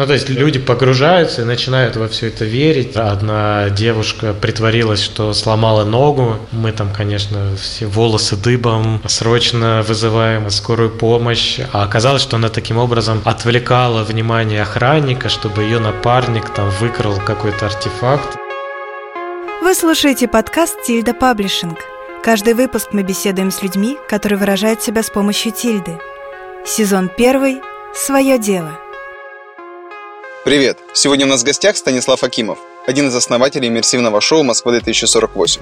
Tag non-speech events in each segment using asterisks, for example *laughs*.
Ну, то есть люди погружаются и начинают во все это верить. Одна девушка притворилась, что сломала ногу. Мы там, конечно, все волосы дыбом, срочно вызываем скорую помощь. А оказалось, что она таким образом отвлекала внимание охранника, чтобы ее напарник там выкрал какой-то артефакт. Вы слушаете подкаст «Тильда Паблишинг». Каждый выпуск мы беседуем с людьми, которые выражают себя с помощью тильды. Сезон первый «Свое дело». Привет! Сегодня у нас в гостях Станислав Акимов, один из основателей иммерсивного шоу «Москва-2048».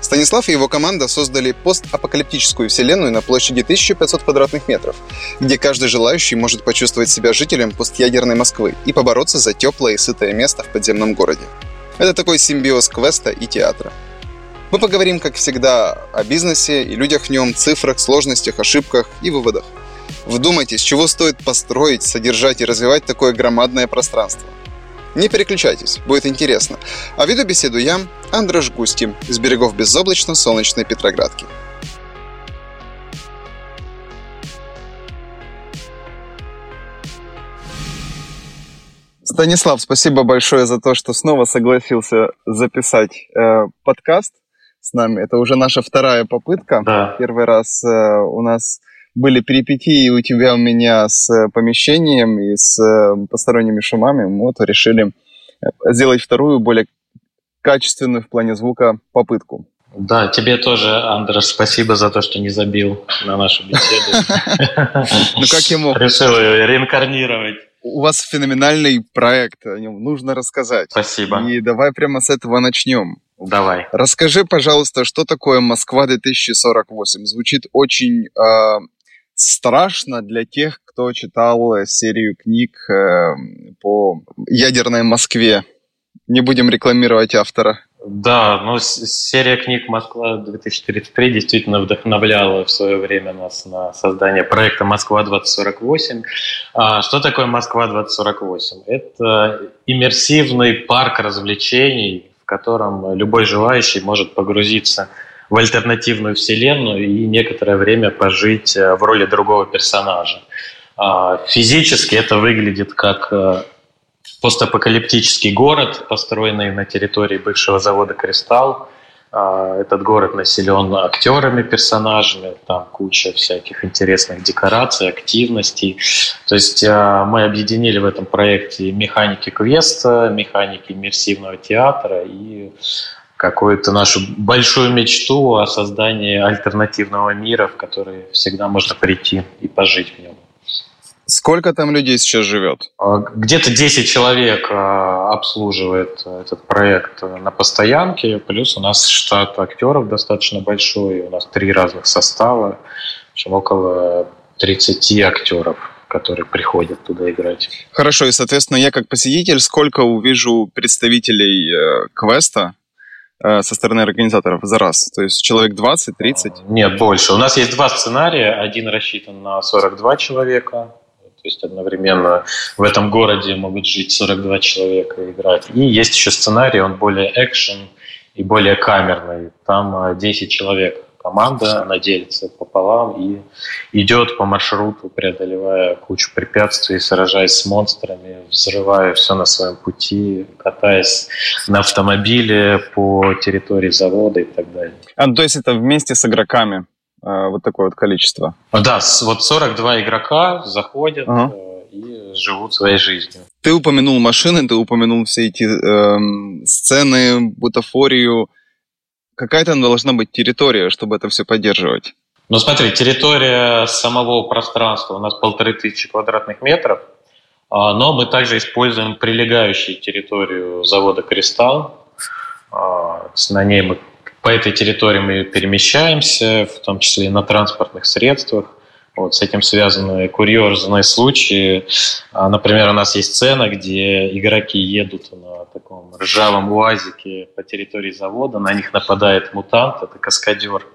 Станислав и его команда создали постапокалиптическую вселенную на площади 1500 квадратных метров, где каждый желающий может почувствовать себя жителем постядерной Москвы и побороться за теплое и сытое место в подземном городе. Это такой симбиоз квеста и театра. Мы поговорим, как всегда, о бизнесе и людях в нем, цифрах, сложностях, ошибках и выводах. Вдумайтесь, чего стоит построить, содержать и развивать такое громадное пространство. Не переключайтесь, будет интересно. А веду беседу я, Андрош Густи, из берегов безоблачно-солнечной Петроградки. Станислав, спасибо большое за то, что снова согласился записать э, подкаст с нами. Это уже наша вторая попытка. Да. Первый раз э, у нас были перипетии у тебя, у меня с э, помещением и с э, посторонними шумами. Мы вот решили э, сделать вторую, более качественную в плане звука попытку. Да, тебе тоже, Андрес, спасибо за то, что не забил на нашу беседу. Ну как я мог? Решил ее реинкарнировать. У вас феноменальный проект, о нем нужно рассказать. Спасибо. И давай прямо с этого начнем. Давай. Расскажи, пожалуйста, что такое Москва 2048? Звучит очень э, страшно для тех, кто читал серию книг э, по ядерной Москве. Не будем рекламировать автора. Да, ну серия книг «Москва-2033» действительно вдохновляла в свое время нас на создание проекта «Москва-2048». А что такое «Москва-2048»? Это иммерсивный парк развлечений, в котором любой желающий может погрузиться альтернативную вселенную и некоторое время пожить э, в роли другого персонажа. А, физически это выглядит как э, постапокалиптический город, построенный на территории бывшего завода «Кристалл». А, этот город населен актерами, персонажами, там куча всяких интересных декораций, активностей. То есть а, мы объединили в этом проекте механики квеста, механики иммерсивного театра и какую-то нашу большую мечту о создании альтернативного мира, в который всегда можно прийти и пожить в нем. Сколько там людей сейчас живет? А, где-то 10 человек а, обслуживает этот проект на постоянке, плюс у нас штат актеров достаточно большой, у нас три разных состава, в общем, около 30 актеров которые приходят туда играть. Хорошо, и, соответственно, я как посетитель сколько увижу представителей э, квеста, Э, со стороны организаторов за раз? То есть человек 20-30? Нет, больше. У нас есть два сценария. Один рассчитан на 42 человека. То есть одновременно в этом городе могут жить 42 человека и играть. И есть еще сценарий, он более экшен и более камерный. Там 10 э, человек команда, она делится пополам и идет по маршруту, преодолевая кучу препятствий, сражаясь с монстрами, взрывая все на своем пути, катаясь на автомобиле по территории завода и так далее. А, ну, то есть это вместе с игроками э, вот такое вот количество? Да, вот 42 игрока заходят ага. э, и живут своей жизнью. Ты упомянул машины, ты упомянул все эти э, сцены, бутафорию, какая там должна быть территория, чтобы это все поддерживать? Ну смотри, территория самого пространства у нас полторы тысячи квадратных метров, а, но мы также используем прилегающую территорию завода «Кристалл». А, на ней мы, по этой территории мы перемещаемся, в том числе и на транспортных средствах. Вот, с этим связаны курьезные случаи. А, например, у нас есть сцена, где игроки едут на таком ржавом уазике по территории завода, на них нападает мутант, это каскадер.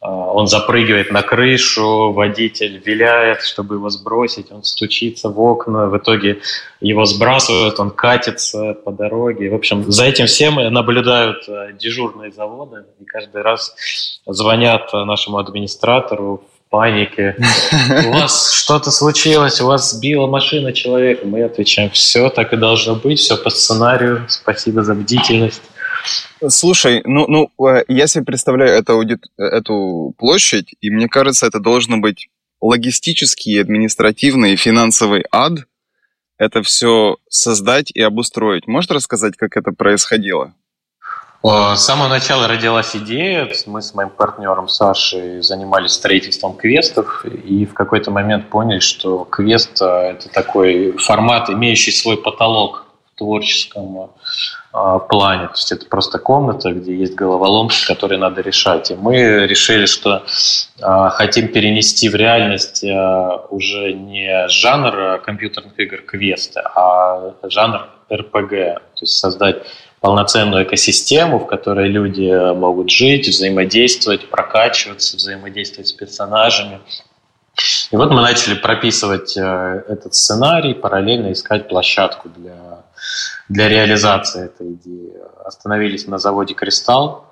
А, он запрыгивает на крышу, водитель виляет, чтобы его сбросить, он стучится в окна, в итоге его сбрасывают, он катится по дороге. В общем, за этим всем наблюдают а, дежурные заводы, и каждый раз звонят нашему администратору панике. У вас что-то случилось, у вас сбила машина человека. Мы отвечаем, все так и должно быть, все по сценарию. Спасибо за бдительность. Слушай, ну, ну э, я себе представляю эту, аудит, эту площадь, и мне кажется, это должно быть логистический, административный и финансовый ад. Это все создать и обустроить. Можешь рассказать, как это происходило? С самого начала родилась идея. Мы с моим партнером Сашей занимались строительством квестов и в какой-то момент поняли, что квест – это такой формат, имеющий свой потолок в творческом а, плане. То есть это просто комната, где есть головоломки, которые надо решать. И мы решили, что а, хотим перенести в реальность а, уже не жанр компьютерных игр квесты, а жанр РПГ. То есть создать полноценную экосистему, в которой люди э, могут жить, взаимодействовать, прокачиваться, взаимодействовать с персонажами. И вот мы начали прописывать э, этот сценарий, параллельно искать площадку для, для реализации этой идеи. Остановились на заводе «Кристалл»,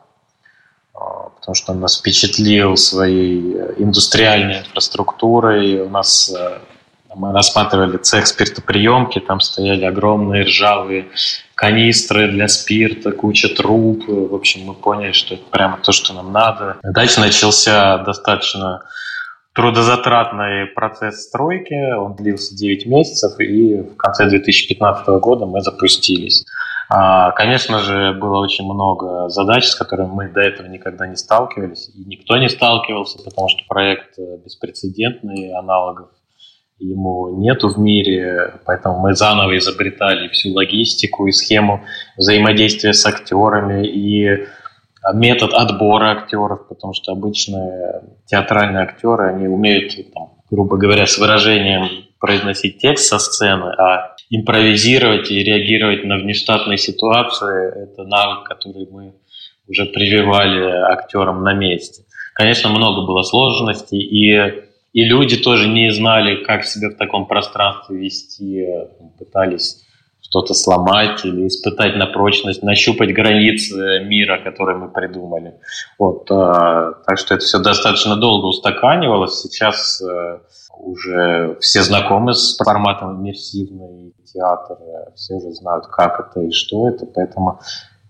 э, потому что он нас впечатлил своей индустриальной инфраструктурой. У нас мы рассматривали цех спиртоприемки, там стояли огромные ржавые канистры для спирта, куча труб. В общем, мы поняли, что это прямо то, что нам надо. Дальше начался достаточно трудозатратный процесс стройки. Он длился 9 месяцев, и в конце 2015 года мы запустились. А, конечно же, было очень много задач, с которыми мы до этого никогда не сталкивались, и никто не сталкивался, потому что проект беспрецедентный, аналогов ему нету в мире, поэтому мы заново изобретали всю логистику и схему взаимодействия с актерами и метод отбора актеров, потому что обычные театральные актеры, они умеют, там, грубо говоря, с выражением произносить текст со сцены, а импровизировать и реагировать на внештатные ситуации – это навык, который мы уже прививали актерам на месте. Конечно, много было сложностей, и и люди тоже не знали, как себя в таком пространстве вести, пытались что-то сломать или испытать на прочность, нащупать границы мира, который мы придумали. Вот, э, так что это все достаточно долго устаканивалось. Сейчас э, уже все знакомы с форматом иммерсивный театр, все уже знают, как это и что это, поэтому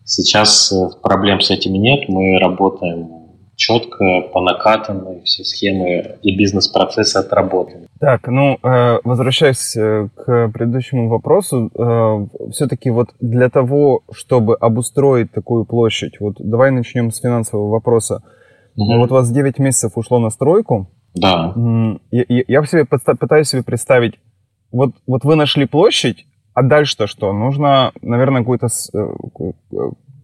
сейчас э, проблем с этим нет. Мы работаем четко, по накатанной, все схемы и бизнес-процессы отработаны. Так, ну, э, возвращаясь э, к предыдущему вопросу, э, все-таки вот для того, чтобы обустроить такую площадь, вот давай начнем с финансового вопроса. Угу. Вот у вас 9 месяцев ушло на стройку. Да. Я, я, себе пытаюсь себе представить, вот, вот вы нашли площадь, а дальше-то что? Нужно, наверное, какой-то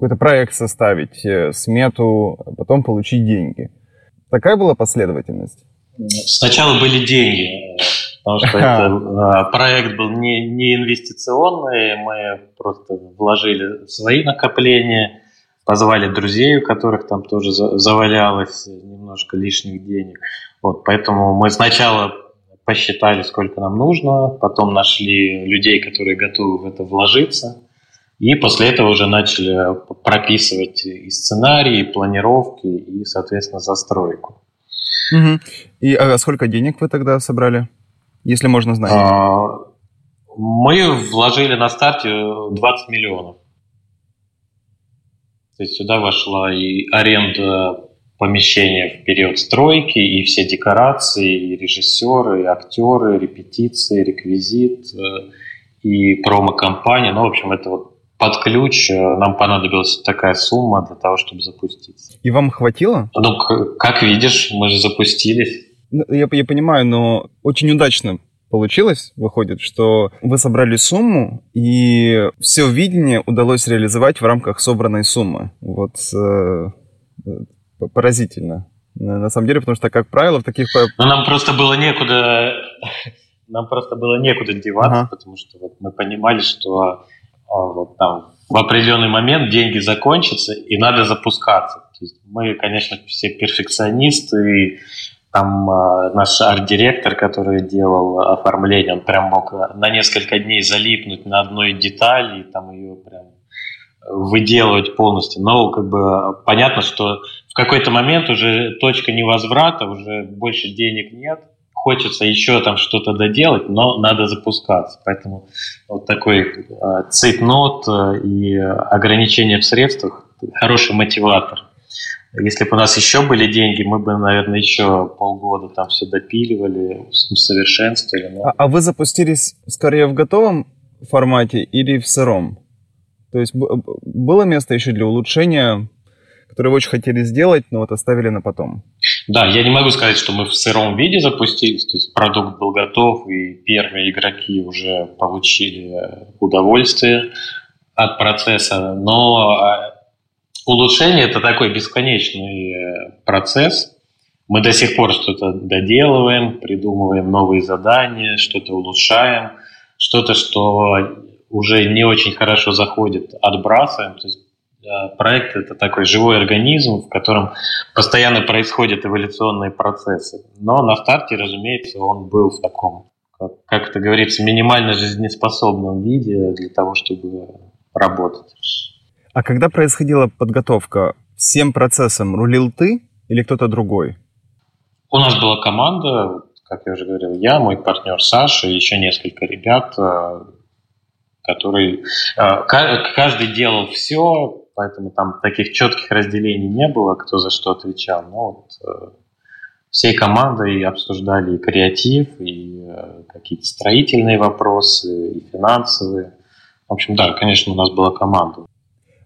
какой-то проект составить, э, смету, а потом получить деньги. Такая была последовательность? Сначала были деньги, потому что это, а, проект был не, не инвестиционный, мы просто вложили свои накопления, позвали друзей, у которых там тоже завалялось немножко лишних денег. Вот, поэтому мы сначала посчитали, сколько нам нужно, потом нашли людей, которые готовы в это вложиться – и после этого уже начали прописывать и сценарии, и планировки, и, соответственно, застройку. Угу. И а сколько денег вы тогда собрали, если можно знать? А, мы вложили на старте 20 миллионов. То есть сюда вошла и аренда помещения в период стройки, и все декорации, и режиссеры, и актеры, репетиции, реквизит, э, и промо-компания. Ну, в общем, это вот под ключ э, нам понадобилась такая сумма для того, чтобы запуститься. И вам хватило? Ну, как видишь, мы же запустились. Ну, я, я понимаю, но очень удачно получилось, выходит, что вы собрали сумму, и все видение удалось реализовать в рамках собранной суммы. Вот э, поразительно. На самом деле, потому что, как правило, в таких... Ну, нам просто было некуда... *laughs* Нам просто было некуда деваться, ага. потому что вот мы понимали, что вот там в определенный момент деньги закончатся, и надо запускаться. То есть мы, конечно, все перфекционисты, и там э, наш арт-директор, который делал оформление, он прям мог на несколько дней залипнуть на одной детали, и там ее прям выделывать полностью. Но как бы понятно, что какой-то момент уже точка невозврата, уже больше денег нет, хочется еще там что-то доделать, но надо запускаться. Поэтому вот такой э, цейтнот э, и ограничение в средствах – хороший мотиватор. Если бы у нас еще были деньги, мы бы, наверное, еще полгода там все допиливали, усовершенствовали. Но... А, а вы запустились скорее в готовом формате или в сыром? То есть было место еще для улучшения которые вы очень хотели сделать, но вот оставили на потом. Да, я не могу сказать, что мы в сыром виде запустились, то есть продукт был готов, и первые игроки уже получили удовольствие от процесса, но а, улучшение – это такой бесконечный э, процесс. Мы до сих пор что-то доделываем, придумываем новые задания, что-то улучшаем, что-то, что уже не очень хорошо заходит, отбрасываем. То есть проект – это такой живой организм, в котором постоянно происходят эволюционные процессы. Но на старте, разумеется, он был в таком, как это говорится, минимально жизнеспособном виде для того, чтобы работать. А когда происходила подготовка, всем процессом рулил ты или кто-то другой? У нас была команда, как я уже говорил, я, мой партнер Саша и еще несколько ребят, э, которые э, каждый делал все, поэтому там таких четких разделений не было, кто за что отвечал. Но вот э, всей командой обсуждали и креатив, и э, какие-то строительные вопросы, и финансовые. В общем, да, конечно, у нас была команда.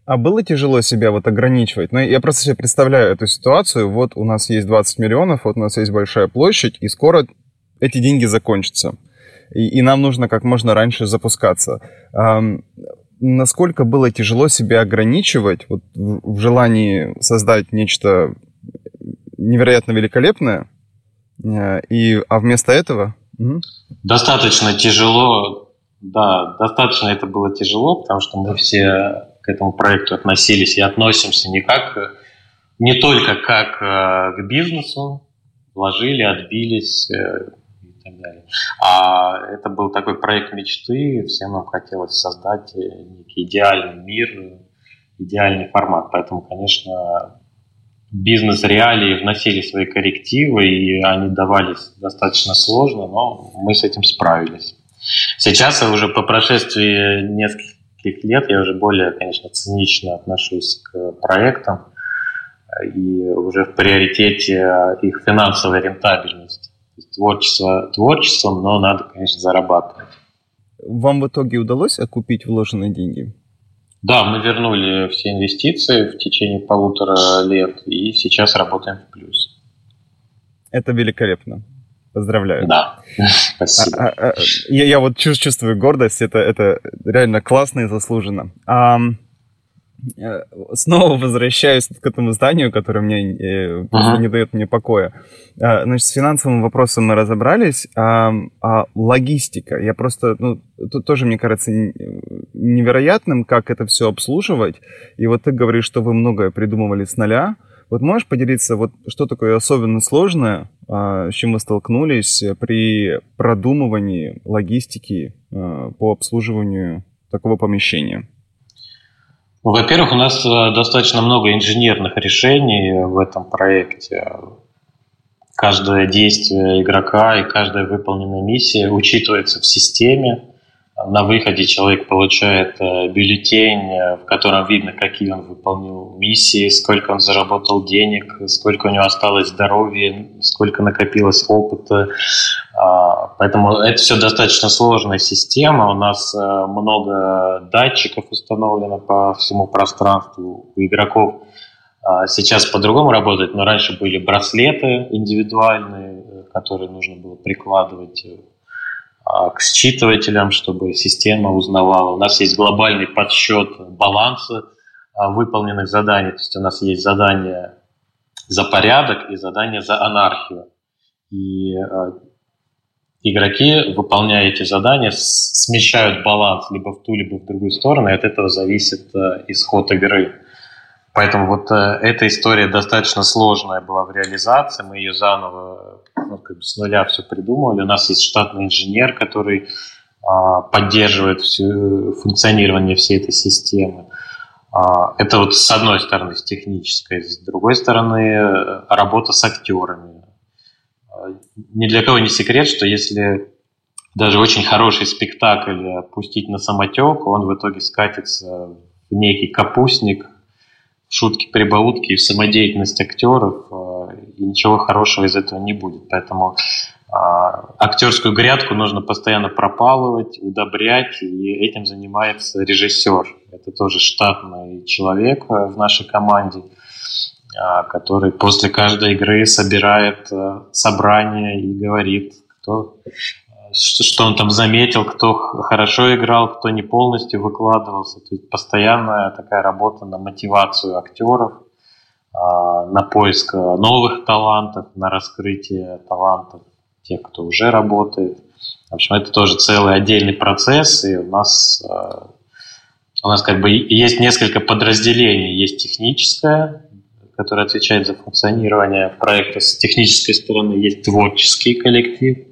А было тяжело себя вот ограничивать? Ну, я просто себе представляю эту ситуацию. Вот у нас есть 20 миллионов, вот у нас есть большая площадь, и скоро эти деньги закончатся. И, и нам нужно как можно раньше запускаться насколько было тяжело себя ограничивать вот, в, желании создать нечто невероятно великолепное, э, и, а вместо этого... Достаточно тяжело, да, достаточно это было тяжело, потому что мы все к этому проекту относились и относимся не как, не только как э, к бизнесу, вложили, отбились, э, так далее. А это был такой проект мечты, всем нам хотелось создать некий идеальный мир, идеальный формат. Поэтому, конечно, бизнес-реалии вносили свои коррективы, и они давались достаточно сложно, но мы с этим справились. Сейчас уже по прошествии нескольких лет я уже более, конечно, цинично отношусь к проектам, и уже в приоритете их финансовая рентабельность творчество творчеством, но надо, конечно, зарабатывать. Вам в итоге удалось окупить вложенные деньги? Да, мы вернули все инвестиции в течение полутора лет и сейчас работаем в плюс. Это великолепно. Поздравляю. Да, *laughs* спасибо. А, а, а, я, я вот чувствую гордость, это, это реально классно и заслуженно. А, снова возвращаюсь к этому зданию, которое мне э, uh-huh. не дает мне покоя. А, значит, с финансовым вопросом мы разобрались, а, а логистика, я просто, ну, тут тоже мне кажется невероятным, как это все обслуживать. И вот ты говоришь, что вы многое придумывали с нуля. Вот можешь поделиться, вот что такое особенно сложное, а, с чем вы столкнулись при продумывании логистики а, по обслуживанию такого помещения? Во-первых, у нас э, достаточно много инженерных решений в этом проекте. Каждое действие игрока и каждая выполненная миссия учитывается в системе. На выходе человек получает э, бюллетень, э, в котором видно, какие он выполнил миссии, сколько он заработал денег, сколько у него осталось здоровья, сколько накопилось опыта. А, поэтому это все достаточно сложная система. У нас э, много датчиков установлено по всему пространству у игроков. А, сейчас по-другому работает, но раньше были браслеты индивидуальные, которые нужно было прикладывать а, к считывателям, чтобы система узнавала. У нас есть глобальный подсчет баланса выполненных заданий. То есть у нас есть задание за порядок и задание за анархию. И игроки, выполняя эти задания, смещают баланс либо в ту, либо в другую сторону, и от этого зависит исход игры. Поэтому вот эта история достаточно сложная была в реализации. Мы ее заново ну, как бы с нуля все придумывали. У нас есть штатный инженер, который а, поддерживает все, функционирование всей этой системы. А, это вот с одной стороны, с технической, с другой стороны, работа с актерами. А, ни для кого не секрет, что если даже очень хороший спектакль пустить на самотек, он в итоге скатится в некий капустник, шутки-прибаутки и в самодеятельность актеров, а, и ничего хорошего из этого не будет. Поэтому а, актерскую грядку нужно постоянно пропалывать, удобрять, и этим занимается режиссер. Это тоже штатный человек в нашей команде, который после каждой игры собирает э, собрание и говорит, кто, что он там заметил, кто хорошо играл, кто не полностью выкладывался. То есть постоянная такая работа на мотивацию актеров, а, на поиск новых талантов, на раскрытие талантов тех, кто уже работает. В общем, это тоже целый отдельный процесс, и у нас, э, у нас как бы есть несколько подразделений. Есть техническое, которое отвечает за функционирование проекта с технической стороны, есть творческий коллектив,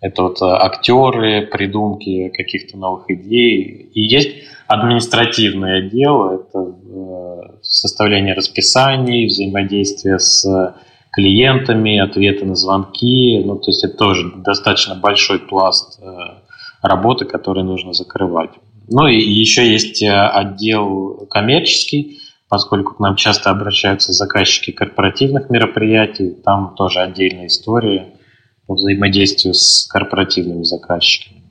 это вот э, актеры, придумки каких-то новых идей. И есть административный отдел, это э, составление расписаний, взаимодействие с клиентами, ответы на звонки. Ну, то есть это тоже достаточно большой пласт э, работы, который нужно закрывать. Ну и еще есть отдел коммерческий, поскольку к нам часто обращаются заказчики корпоративных мероприятий, там тоже отдельная история по взаимодействию с корпоративными заказчиками.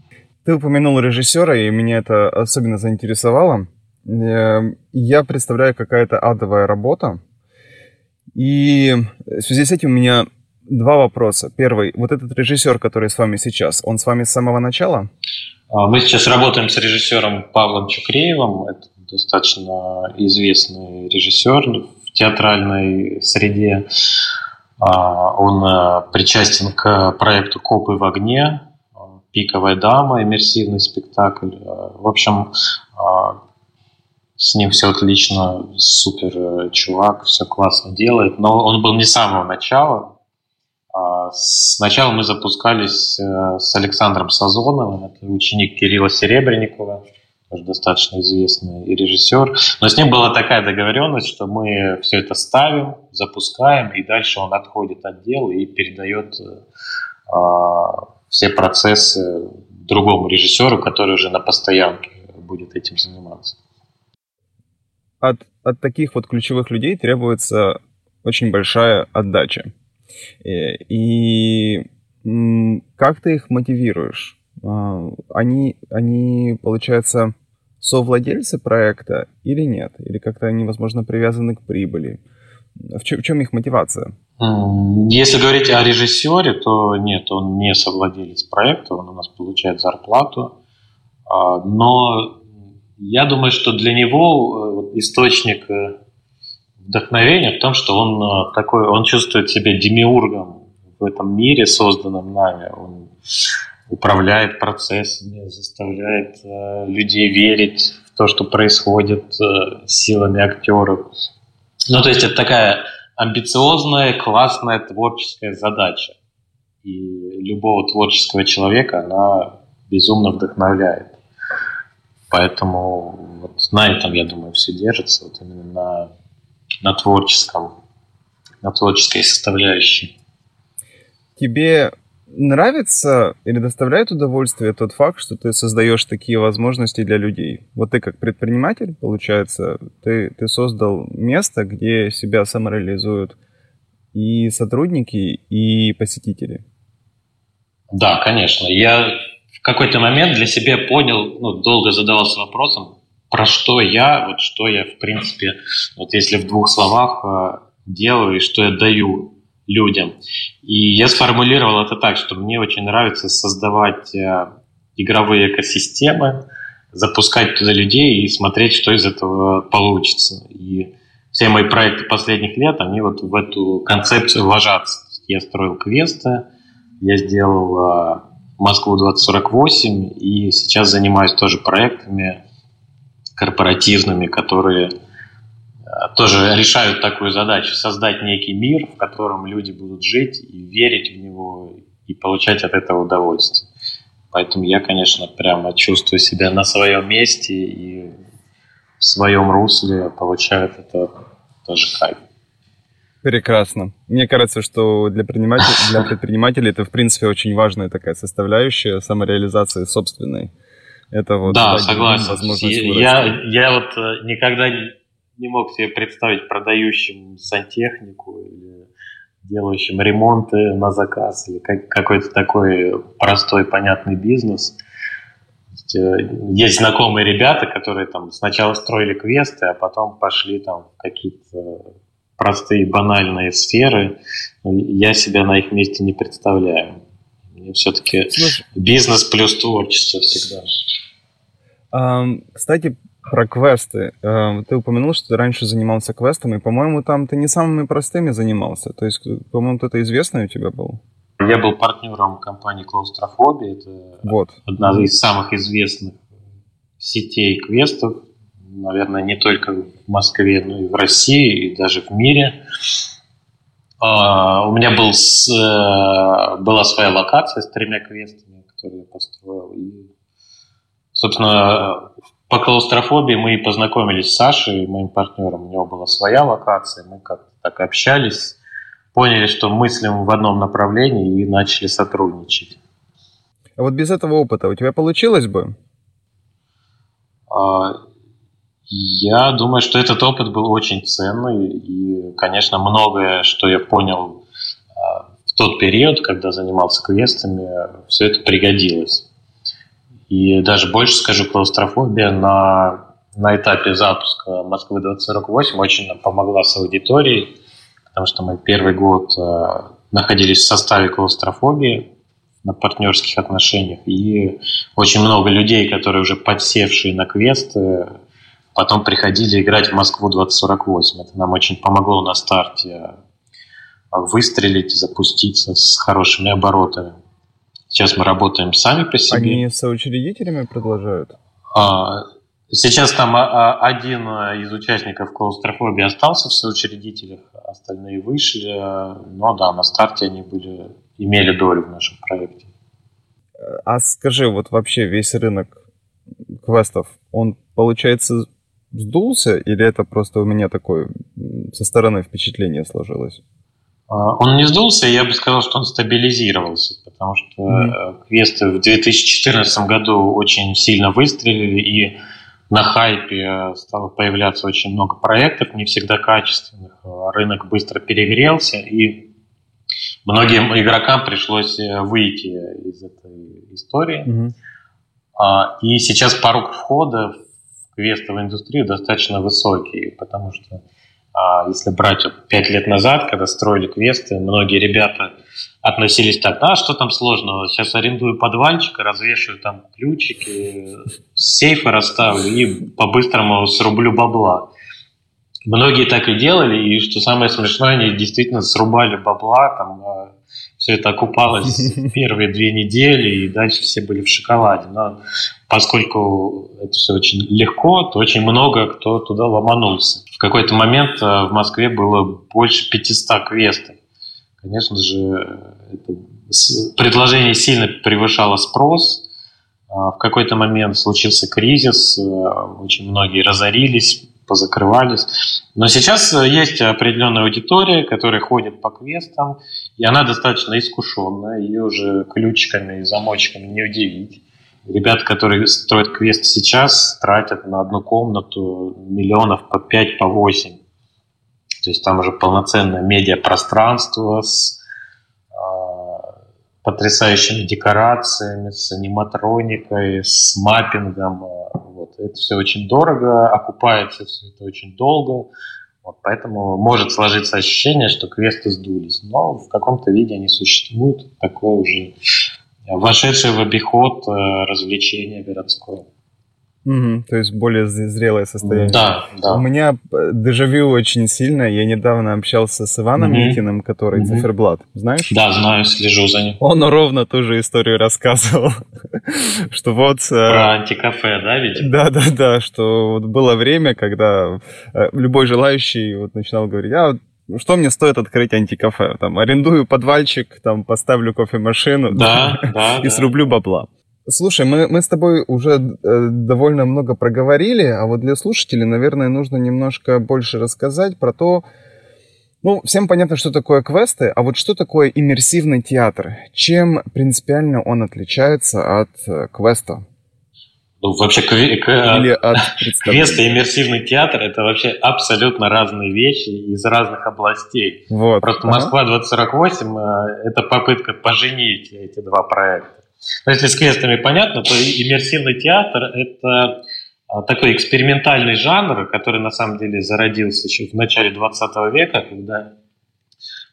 Ты упомянул режиссера, и меня это особенно заинтересовало. Э, я представляю, какая-то адовая работа, и в связи с этим у меня два вопроса. Первый, вот этот режиссер, который с вами сейчас, он с вами с самого начала? А, мы сейчас работаем с режиссером Павлом Чукреевым. Это достаточно известный режиссер в театральной среде. А, он э, причастен к проекту «Копы в огне», «Пиковая дама», иммерсивный спектакль. Э, в общем, а, с ним все отлично, супер э, чувак, все классно делает. Но он был не с самого начала. А сначала мы запускались э, с Александром Сазоновым, это ученик Кирилла Серебренникова, достаточно известный режиссер. Но с ним была такая договоренность, что мы все это ставим, запускаем, и дальше он отходит от дела и передает э, все процессы другому режиссеру, который уже на постоянке будет этим заниматься от, от таких вот ключевых людей требуется очень большая отдача. Э, и, и как ты их мотивируешь? А, они, они, получается, совладельцы проекта или нет? Или как-то они, возможно, привязаны к прибыли? В чем, в чем их мотивация? Если говорить о режиссере, то нет, он не совладелец проекта, он у нас получает зарплату. А, но я думаю, что для него э, источник э, вдохновения в том, что он э, такой, он чувствует себя демиургом в этом мире, созданном нами. Он управляет процессами, заставляет людей верить в то, что происходит силами актеров. Ну, то есть это такая амбициозная, классная творческая задача. И любого творческого человека она безумно вдохновляет. Поэтому вот на этом, я думаю, все держится, вот именно на, на творческом, на творческой составляющей. Тебе нравится или доставляет удовольствие тот факт, что ты создаешь такие возможности для людей? Вот ты как предприниматель, получается, ты, ты создал место, где себя самореализуют и сотрудники, и посетители. Да, конечно. Я в какой-то момент для себя понял, ну, долго задавался вопросом, про что я, вот что я, в принципе, вот если в двух словах э, делаю и что я даю людям. И я сформулировал это так, что мне очень нравится создавать э, игровые экосистемы, запускать туда людей и смотреть, что из этого получится. И все мои проекты последних лет, они вот в эту концепцию ложатся. Я строил квесты, я сделал э, Москву 2048, и сейчас занимаюсь тоже проектами корпоративными, которые тоже решают такую задачу, создать некий мир, в котором люди будут жить и верить в него, и получать от этого удовольствие. Поэтому я, конечно, прямо чувствую себя на своем месте и в своем русле получают это тоже кайф. Прекрасно. Мне кажется, что для предпринимателей, для предпринимателей это, в принципе, очень важная такая составляющая самореализации собственной. Это вот да, согласен. Я, я вот э, никогда не мог себе представить продающим сантехнику или делающим ремонты на заказ или какой-то такой простой, понятный бизнес. Э, есть знакомые ребята, которые там сначала строили квесты, а потом пошли там в какие-то простые банальные сферы. Я себя на их месте не представляю. Мне все-таки бизнес плюс творчество всегда. Кстати, про квесты. Ты упомянул, что ты раньше занимался квестами. По-моему, там ты не самыми простыми занимался. То есть, по-моему, это известное у тебя было? Я был партнером компании Клаустрофобия. Это вот. одна из самых известных сетей квестов. Наверное, не только в Москве, но и в России, и даже в мире. Uh, у меня был uh, была своя локация с тремя квестами, которые я построил. И, собственно, по клаустрофобии мы и познакомились с Сашей, моим партнером. У него была своя локация, мы как-то так общались поняли, что мыслим в одном направлении и начали сотрудничать. А вот без этого опыта у тебя получилось бы? А, я думаю, что этот опыт был очень ценный. И, конечно, многое, что я понял а, в тот период, когда занимался квестами, все это пригодилось. И даже больше скажу, клаустрофобия на, на этапе запуска Москвы 2048 очень нам помогла с аудиторией потому что мы первый год э, находились в составе клаустрофобии на партнерских отношениях, и очень много людей, которые уже подсевшие на квесты, потом приходили играть в Москву 2048. Это нам очень помогло на старте э, выстрелить, запуститься с хорошими оборотами. Сейчас мы работаем сами по себе. Они соучредителями продолжают? А, Сейчас там а, а, один из участников клаустрофобии остался в соучредителях, остальные вышли. Но да, на старте они были, имели долю в нашем проекте. А скажи, вот вообще весь рынок квестов, он, получается, сдулся или это просто у меня такое со стороны впечатление сложилось? А, он не сдулся, я бы сказал, что он стабилизировался, потому что mm-hmm. квесты в 2014 году очень сильно выстрелили, и на хайпе стало появляться очень много проектов, не всегда качественных. Рынок быстро перегрелся, и многим игрокам пришлось э, выйти из этой истории. Mm-hmm. И сейчас порог входа в квестовую индустрию достаточно высокий, потому что если брать пять лет назад, когда строили квесты, многие ребята относились так, а что там сложного, сейчас арендую подвальчик, развешиваю там ключики, сейфы расставлю и по-быстрому срублю бабла. Многие так и делали, и что самое смешное, они действительно срубали бабла, там а, все это окупалось *laughs* первые две недели, и дальше все были в шоколаде. Но поскольку это все очень легко, то очень много кто туда ломанулся. В какой-то момент а, в Москве было больше 500 квестов. Конечно же, это предложение сильно превышало спрос. А, в какой-то момент случился кризис, э, очень многие разорились, позакрывались. Но сейчас э, есть определенная аудитория, которая ходит по квестам, и она достаточно искушенная, ее уже ключиками и замочками не удивить. Ребята, которые строят квест сейчас, тратят на одну комнату миллионов по 5, по 8. То есть там уже полноценное медиапространство с э, потрясающими декорациями, с аниматроникой, с маппингом. Это все очень дорого, окупается все это очень долго. Вот, поэтому может сложиться ощущение, что квесты сдулись. Но в каком-то виде они существуют. Такое уже вошедшее в обиход э, развлечение городское. Угу, то есть более зрелое состояние. Да, да. У меня э, дежавю очень сильно. Я недавно общался с Иваном угу. Митиным, который угу. циферблат. Знаешь? Да, знаю, слежу за ним. Он ровно ту же историю рассказывал. *laughs* что вот... Э, Про антикафе, да, видимо? Да, да, да, что вот было время, когда э, любой желающий вот начинал говорить, а что мне стоит открыть антикафе? Там, арендую подвальчик, там, поставлю кофемашину да, *laughs* да, и срублю бабла. Слушай, мы, мы с тобой уже э, довольно много проговорили, а вот для слушателей, наверное, нужно немножко больше рассказать про то, ну, всем понятно, что такое квесты, а вот что такое иммерсивный театр? Чем принципиально он отличается от э, квеста? Ну, вообще, кве- Или от квест и иммерсивный театр – это вообще абсолютно разные вещи из разных областей. Вот. Просто ага. «Москва 2048» – это попытка поженить эти два проекта. Но если с квестами понятно, то иммерсивный театр – это а, такой экспериментальный жанр, который на самом деле зародился еще в начале 20 века, когда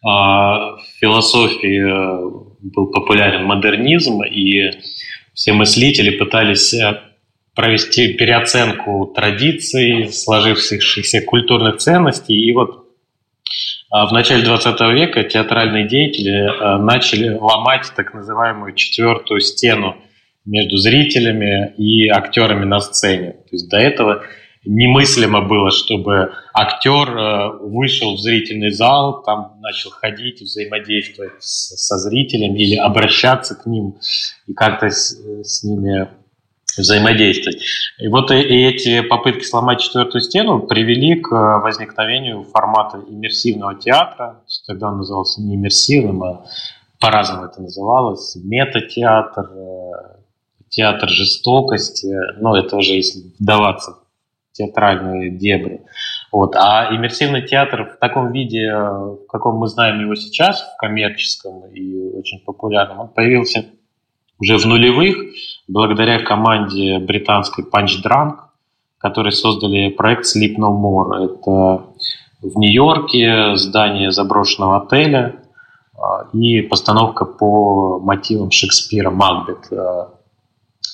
в философии э, был популярен модернизм, и все мыслители пытались э, провести переоценку традиций, сложившихся культурных ценностей. И вот а, в начале 20 века театральные деятели э, начали ломать так называемую четвертую стену между зрителями и актерами на сцене. То есть до этого немыслимо было, чтобы актер э, вышел в зрительный зал, там начал ходить, взаимодействовать со зрителями или обращаться к ним и как-то с, с ними взаимодействовать. И вот и эти попытки сломать четвертую стену привели к возникновению формата иммерсивного театра. Тогда он назывался не иммерсивным, а по-разному это называлось. Метатеатр, э, театр жестокости. Ну, это уже если вдаваться в театральные дебри. Вот. А иммерсивный театр в таком виде, в каком мы знаем его сейчас, в коммерческом и очень популярном, он появился уже в нулевых, благодаря команде британской Punch Drunk, которые создали проект Sleep No More. Это в Нью-Йорке здание заброшенного отеля а, и постановка по мотивам Шекспира «Макбет». А,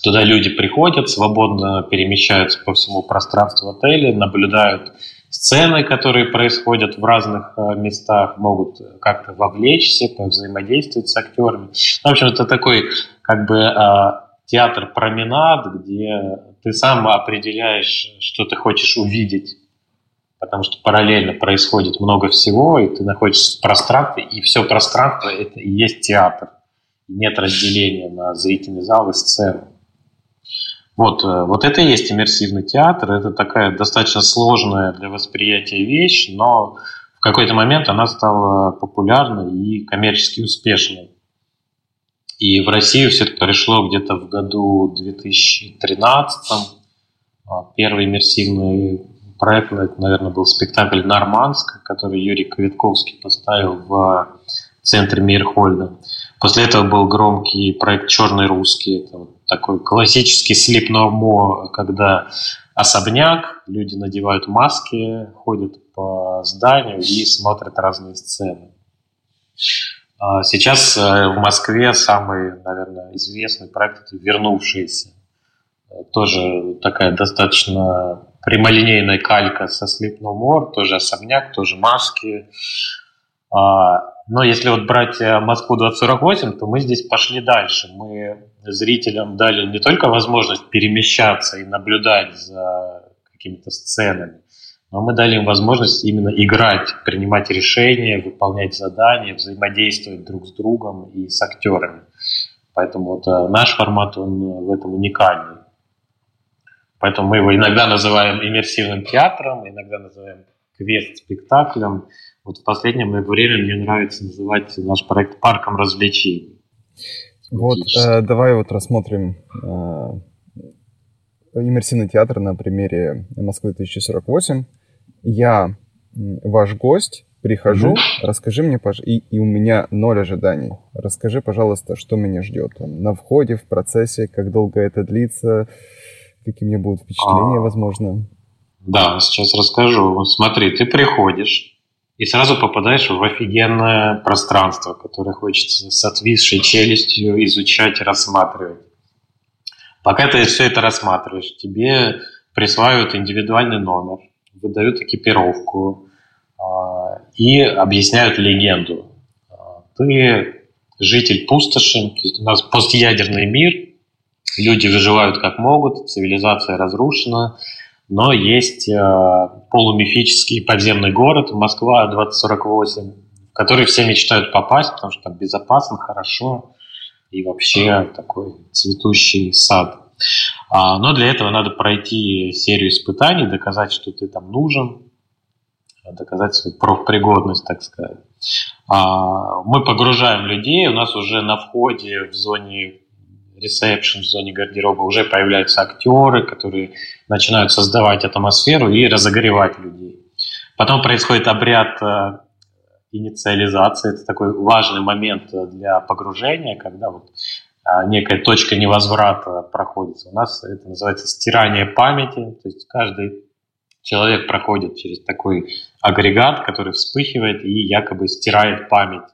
туда люди приходят, свободно перемещаются по всему пространству отеля, наблюдают сцены, которые происходят в разных а, местах, могут как-то вовлечься, взаимодействовать с актерами. В общем, это такой как бы театр променад, где ты сам определяешь, что ты хочешь увидеть, потому что параллельно происходит много всего, и ты находишься в пространстве, и все пространство это и есть театр. Нет разделения на зрительный зал и сцену. Вот, э, вот это и есть иммерсивный театр. Это такая достаточно сложная для восприятия вещь, но в какой-то момент она стала популярной и коммерчески успешной. И в Россию все это пришло где-то в году 2013. А, первый иммерсивный проект, это, наверное, был спектакль «Норманск», который Юрий Квитковский поставил в центре Мирхольда. После этого был громкий проект «Черный русский». Это вот такой классический слепномо, когда особняк, люди надевают маски, ходят по зданию и смотрят разные сцены. А сейчас э, в Москве самый, наверное, известный проект это «Вернувшиеся». Э, тоже такая достаточно прямолинейная калька со Sleep No More, тоже особняк, тоже маски. А, но если вот брать э, Москву 2048, то мы здесь пошли дальше. Мы зрителям дали не только возможность перемещаться и наблюдать за какими-то сценами, но мы дали им возможность именно играть, принимать решения, выполнять задания, взаимодействовать друг с другом и с актерами. Поэтому вот э, наш формат, он в этом уникальный. Поэтому мы его иногда называем иммерсивным театром, иногда называем квест-спектаклем. Вот в последнее время мне нравится называть наш проект парком развлечений. Вот, э, давай вот рассмотрим э, иммерсивный театр на примере Москвы 1048 я ваш гость, прихожу, угу. расскажи мне, пож... и, и у меня ноль ожиданий. Расскажи, пожалуйста, что меня ждет там, на входе, в процессе, как долго это длится, какие мне будут впечатления, а, возможно. Да, сейчас расскажу. Смотри, ты приходишь и сразу попадаешь в офигенное пространство, которое хочется с отвисшей челюстью изучать и рассматривать. Пока ты все это рассматриваешь, тебе присваивают индивидуальный номер, выдают экипировку э, и объясняют легенду. А, ты житель пустоши, у нас постядерный мир, люди выживают как могут, цивилизация разрушена, но есть э, полумифический подземный город Москва 2048, в который все мечтают попасть, потому что там безопасно, хорошо. и вообще такой цветущий сад. А, но для этого надо пройти серию испытаний, доказать, что ты там нужен, доказать свою профпригодность, так сказать. А, мы погружаем людей, у нас уже на входе в зоне ресепшн, в зоне гардероба уже появляются актеры, которые начинают создавать атмосферу и разогревать людей. Потом происходит обряд э, инициализации. Это такой важный момент для погружения, когда вот некая точка невозврата проходит. У нас это называется стирание памяти. То есть каждый человек проходит через такой агрегат, который вспыхивает и якобы стирает память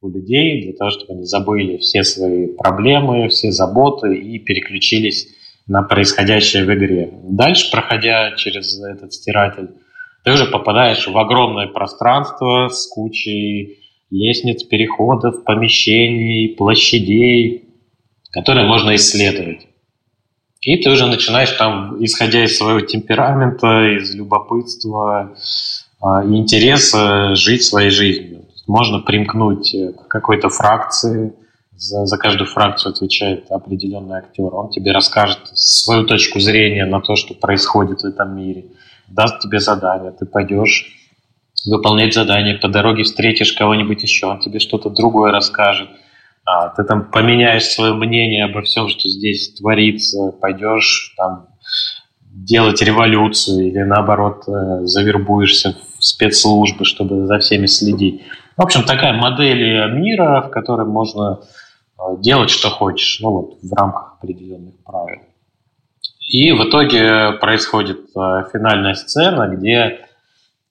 у людей для того, чтобы они забыли все свои проблемы, все заботы и переключились на происходящее в игре. Дальше, проходя через этот стиратель, ты уже попадаешь в огромное пространство с кучей лестниц, переходов, помещений, площадей, которые можно исследовать. И ты уже начинаешь там, исходя из своего темперамента, из любопытства а, и интереса, жить своей жизнью. Можно примкнуть к какой-то фракции, за, за каждую фракцию отвечает определенный актер. Он тебе расскажет свою точку зрения на то, что происходит в этом мире – даст тебе задание, ты пойдешь выполнять задание, по дороге встретишь кого-нибудь еще, он тебе что-то другое расскажет, а, ты там поменяешь свое мнение обо всем, что здесь творится, пойдешь там делать революцию или наоборот э, завербуешься в спецслужбы, чтобы за всеми следить. В общем, такая модель мира, в которой можно э, делать, что хочешь, ну вот в рамках определенных правил. И в итоге происходит э, финальная сцена, где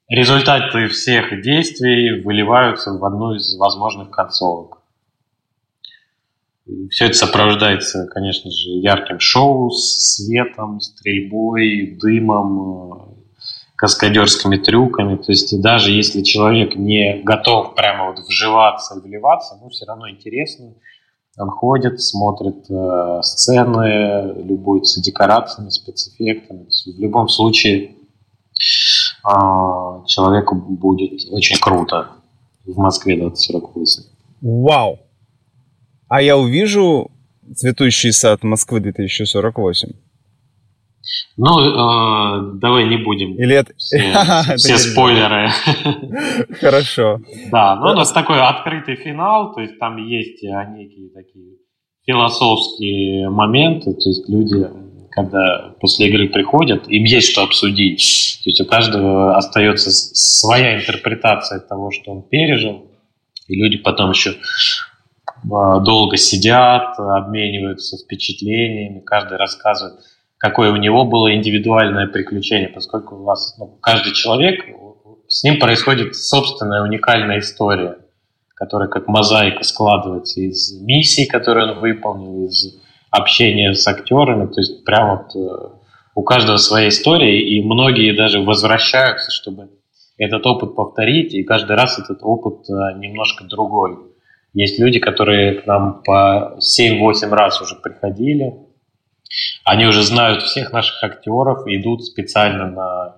результаты всех действий выливаются в одну из возможных концовок. Все это сопровождается, конечно же, ярким шоу с светом, стрельбой, дымом, э, каскадерскими трюками. То есть даже если человек не готов прямо вот вживаться вливаться, ну все равно интересно – он ходит, смотрит э, сцены, любуется декорациями, спецэффектами. В любом случае э, человеку будет очень круто в Москве 2048. Вау! А я увижу цветущий сад Москвы 2048. Ну, э, давай не будем. Или это... Все, *laughs* все спойлеры. Хорошо. Да, ну у нас такой открытый финал, то есть там есть некие такие философские моменты, то есть люди, когда после игры приходят, им есть что обсудить. То есть у каждого остается своя интерпретация того, что он пережил, и люди потом еще долго сидят, обмениваются впечатлениями, каждый рассказывает какое у него было индивидуальное приключение, поскольку у вас ну, каждый человек, с ним происходит собственная уникальная история, которая как мозаика складывается из миссий, которые он выполнил, из общения с актерами, то есть прямо вот э, у каждого своя история, и многие даже возвращаются, чтобы этот опыт повторить, и каждый раз этот опыт э, немножко другой. Есть люди, которые к нам по 7-8 раз уже приходили, они уже знают всех наших актеров, идут специально на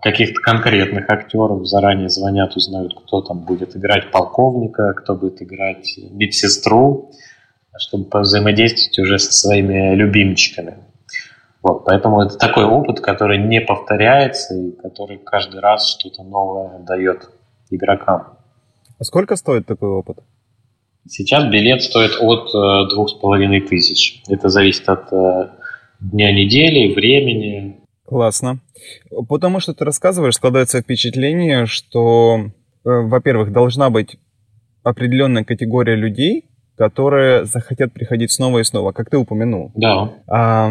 каких-то конкретных актеров, заранее звонят, узнают, кто там будет играть полковника, кто будет играть медсестру, чтобы взаимодействовать уже со своими любимчиками. Вот, поэтому это такой опыт, который не повторяется и который каждый раз что-то новое дает игрокам. А сколько стоит такой опыт? Сейчас билет стоит от э, двух с половиной тысяч. Это зависит от э, дня недели, времени. Классно. Потому что ты рассказываешь, складывается впечатление, что, э, во-первых, должна быть определенная категория людей, которые захотят приходить снова и снова, как ты упомянул. Да. А,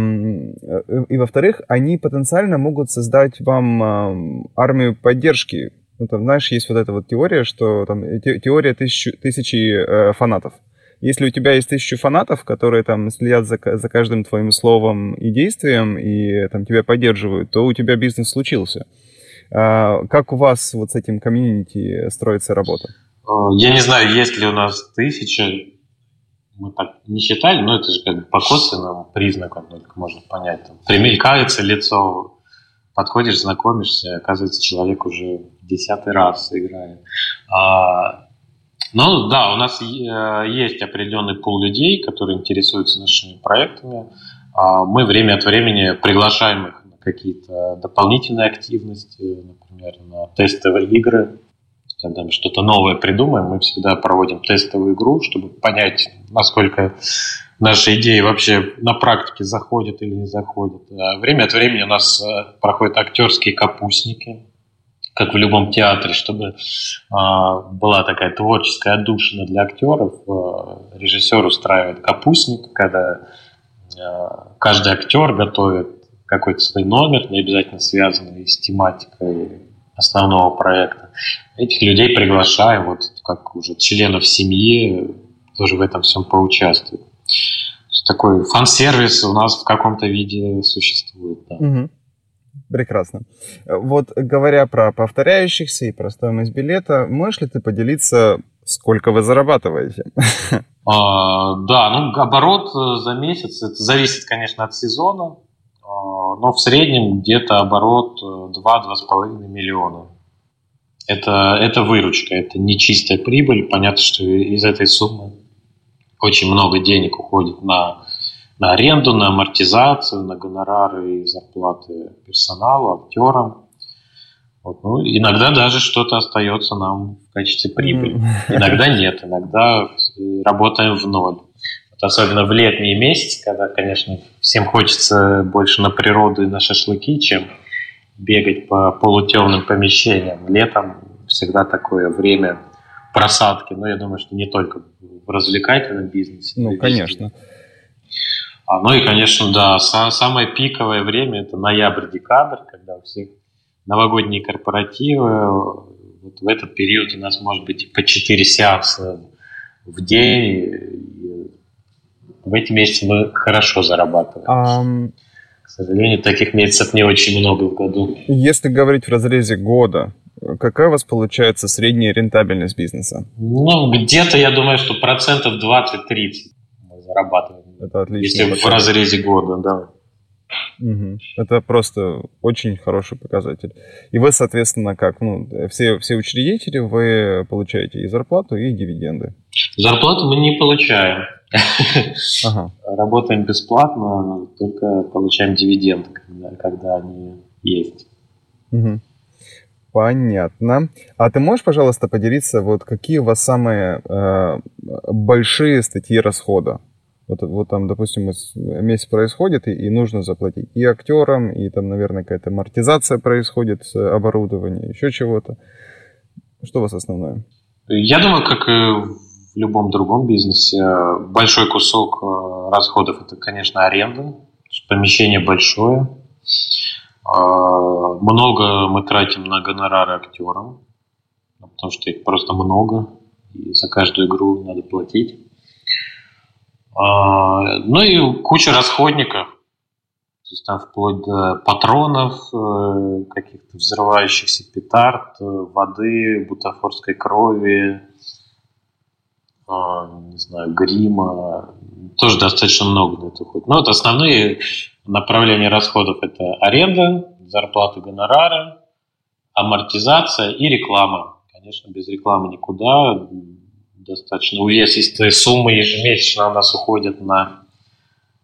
и во-вторых, они потенциально могут создать вам армию поддержки ну, там, знаешь, есть вот эта вот теория, что там теория тысячи, тысячи э, фанатов. Если у тебя есть тысячу фанатов, которые там следят за, за каждым твоим словом и действием, и там тебя поддерживают, то у тебя бизнес случился. А, как у вас вот с этим комьюнити строится работа? А, я не знаю, есть ли у нас тысяча, мы так не считали, но это же как бы по косвенным признакам только можно понять. Там, примелькается лицо подходишь, знакомишься, оказывается, человек уже десятый раз играет. А, Ну да, у нас есть определенный пул людей, которые интересуются нашими проектами. А мы время от времени приглашаем их на какие-то дополнительные активности, например, на тестовые игры. Когда мы что-то новое придумаем, мы всегда проводим тестовую игру, чтобы понять, насколько наши идеи вообще на практике заходят или не заходят. А время от времени у нас э, проходят актерские капустники, как в любом театре, чтобы э, была такая творческая отдушина для актеров. Э, режиссер устраивает капустник, когда э, каждый актер готовит какой-то свой номер, не обязательно связанный с тематикой основного проекта. Этих людей приглашаем, вот как уже членов семьи, тоже в этом всем поучаствуют. Такой фан-сервис у нас в каком-то виде существует. Да. Угу. Прекрасно. Вот говоря про повторяющихся и про стоимость билета, можешь ли ты поделиться, сколько вы зарабатываете? *laughs* А, да, ну оборот э, за месяц, это зависит, конечно, от сезона, а, но в среднем где-то оборот 2-2,5 э, миллиона. Это, это выручка, это не чистая прибыль. Понятно, что из этой суммы очень много денег уходит на на аренду, на амортизацию, на гонорары и зарплаты персоналу, актерам. Вот, ну, иногда даже что-то остается нам в качестве прибыли. *laughs* Иногда нет, иногда работаем в ноль. Вот особенно в летние месяцы, когда, конечно, всем хочется больше на природу и на шашлыки, чем бегать по полутемным помещениям. Летом всегда такое время просадки. Но я думаю, что не только в развлекательном бизнесе. Ну, конечно. Везде. Ну и, конечно, да, самое пиковое время – это ноябрь-декабрь, когда у всех новогодние корпоративы. Вот в этот период у нас может быть по 4 сеанса в день. В эти месяцы мы хорошо зарабатываем. Um... К сожалению, таких месяцев не очень много в году. Если говорить в разрезе года, какая у вас получается средняя рентабельность бизнеса? Ну, где-то, я думаю, что процентов 20-30 мы зарабатываем это отлично. Если в разрезе года, да. Угу. Это просто очень хороший показатель. И вы, соответственно, как? Ну, все, все учредители, вы получаете и зарплату, и дивиденды. Зарплату мы не получаем. Ага. *laughs* Работаем бесплатно, только получаем дивиденды, когда, когда они есть. Угу. Понятно. А ты можешь, пожалуйста, поделиться, вот какие у вас самые э, большие статьи расхода? Вот, вот там, допустим, месяц происходит, и, и нужно заплатить и актерам, и там, наверное, какая-то амортизация происходит с оборудования, еще чего-то. Что у вас основное? Я думаю, как и в любом другом бизнесе, большой кусок э, расходов это, конечно, аренда. Помещение большое. А, много мы тратим на гонорары актерам, потому что их просто много, и за каждую игру надо платить. А, ну и куча расходников. То есть там вплоть до патронов, э, каких-то взрывающихся петард, э, воды, бутафорской крови, а, не знаю, грима. Тоже достаточно много на это уходит. Но вот основные направления расходов – это аренда, зарплаты, гонорары, амортизация и реклама. Конечно, без рекламы никуда достаточно увесистые суммы ежемесячно у нас уходят на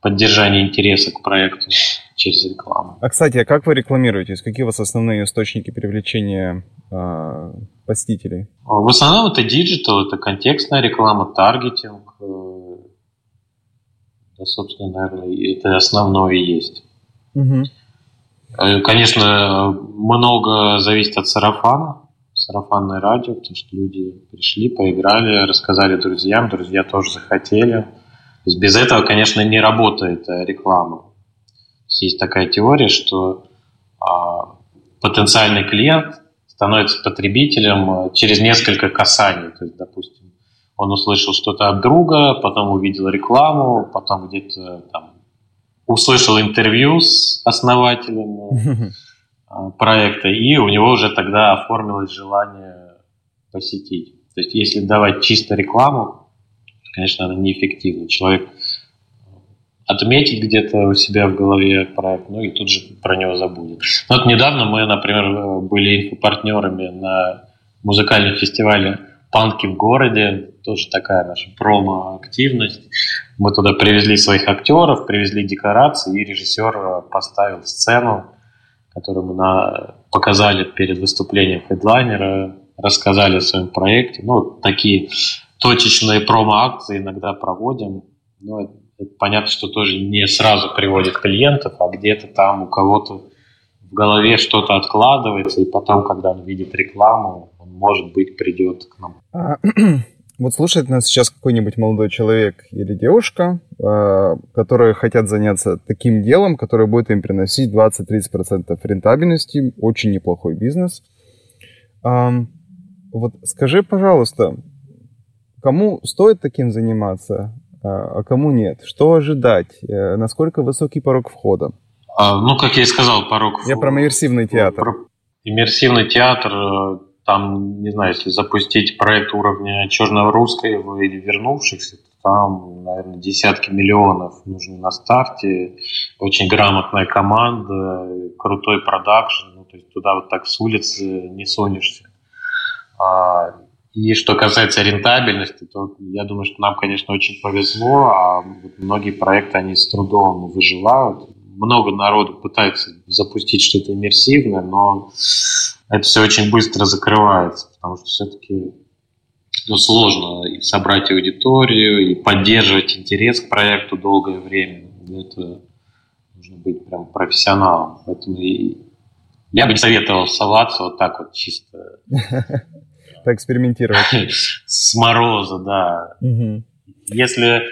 поддержание интереса к проекту через рекламу. А, кстати, а как вы рекламируетесь? Какие у вас основные источники привлечения э, посетителей? В основном это digital, это контекстная реклама, таргетинг. Э, да, собственно, наверное, это основное и есть. Угу. Конечно, много зависит от сарафана сарафанное радио, потому что люди пришли, поиграли, рассказали друзьям, друзья тоже захотели. То есть без этого, конечно, не работает э, реклама. Есть, такая теория, что а, потенциальный клиент становится потребителем э, через несколько касаний. То есть, допустим, он услышал что-то от друга, потом увидел рекламу, потом где-то там услышал интервью с основателем А, *laughs* проекта, и у него уже тогда оформилось желание посетить. То есть если давать чисто рекламу, конечно, она неэффективна. Человек отметит где-то у себя в голове проект, ну и тут же про него забудет. Ну, вот недавно мы, например, были инфопартнерами на музыкальном фестивале панки в городе, тоже такая наша промо-активность. Мы туда привезли своих актеров, привезли декорации, и режиссер поставил сцену, которую мы на... показали перед выступлением хедлайнера, рассказали о своем проекте. Ну, такие точечные промо-акции иногда проводим. Но это, это понятно, что тоже не сразу приводит клиентов, а где-то там у кого-то в голове что-то откладывается, и потом, когда он видит рекламу, он, может быть, придет к нам. *clears throat* Вот слушает нас сейчас какой-нибудь молодой человек или девушка, а, которые хотят заняться таким делом, которое будет им приносить 20-30% рентабельности, очень неплохой бизнес. Вот скажи, пожалуйста, кому стоит таким заниматься, а, а кому нет? Что ожидать? Э, насколько высокий порог входа? А, ну, как я и сказал, порог... Я про иммерсивный театр. Про иммерсивный театр, э, там, не знаю, если запустить проект уровня черного русского или вернувшихся, то там, наверное, десятки миллионов нужны на старте, очень грамотная команда, крутой продакшн, ну, то есть туда вот так с улицы не сонешься. А, и что касается рентабельности, то я думаю, что нам, конечно, очень повезло, а многие проекты, они с трудом выживают. Много народу пытается запустить что-то иммерсивное, но это все очень быстро закрывается, потому что все-таки ну, сложно и собрать аудиторию, и поддерживать интерес к проекту долгое время. Для этого нужно быть прям профессионалом. Поэтому и я бы не советовал соваться вот так вот чисто *laughs* поэкспериментировать. *laughs* С мороза, да. Если,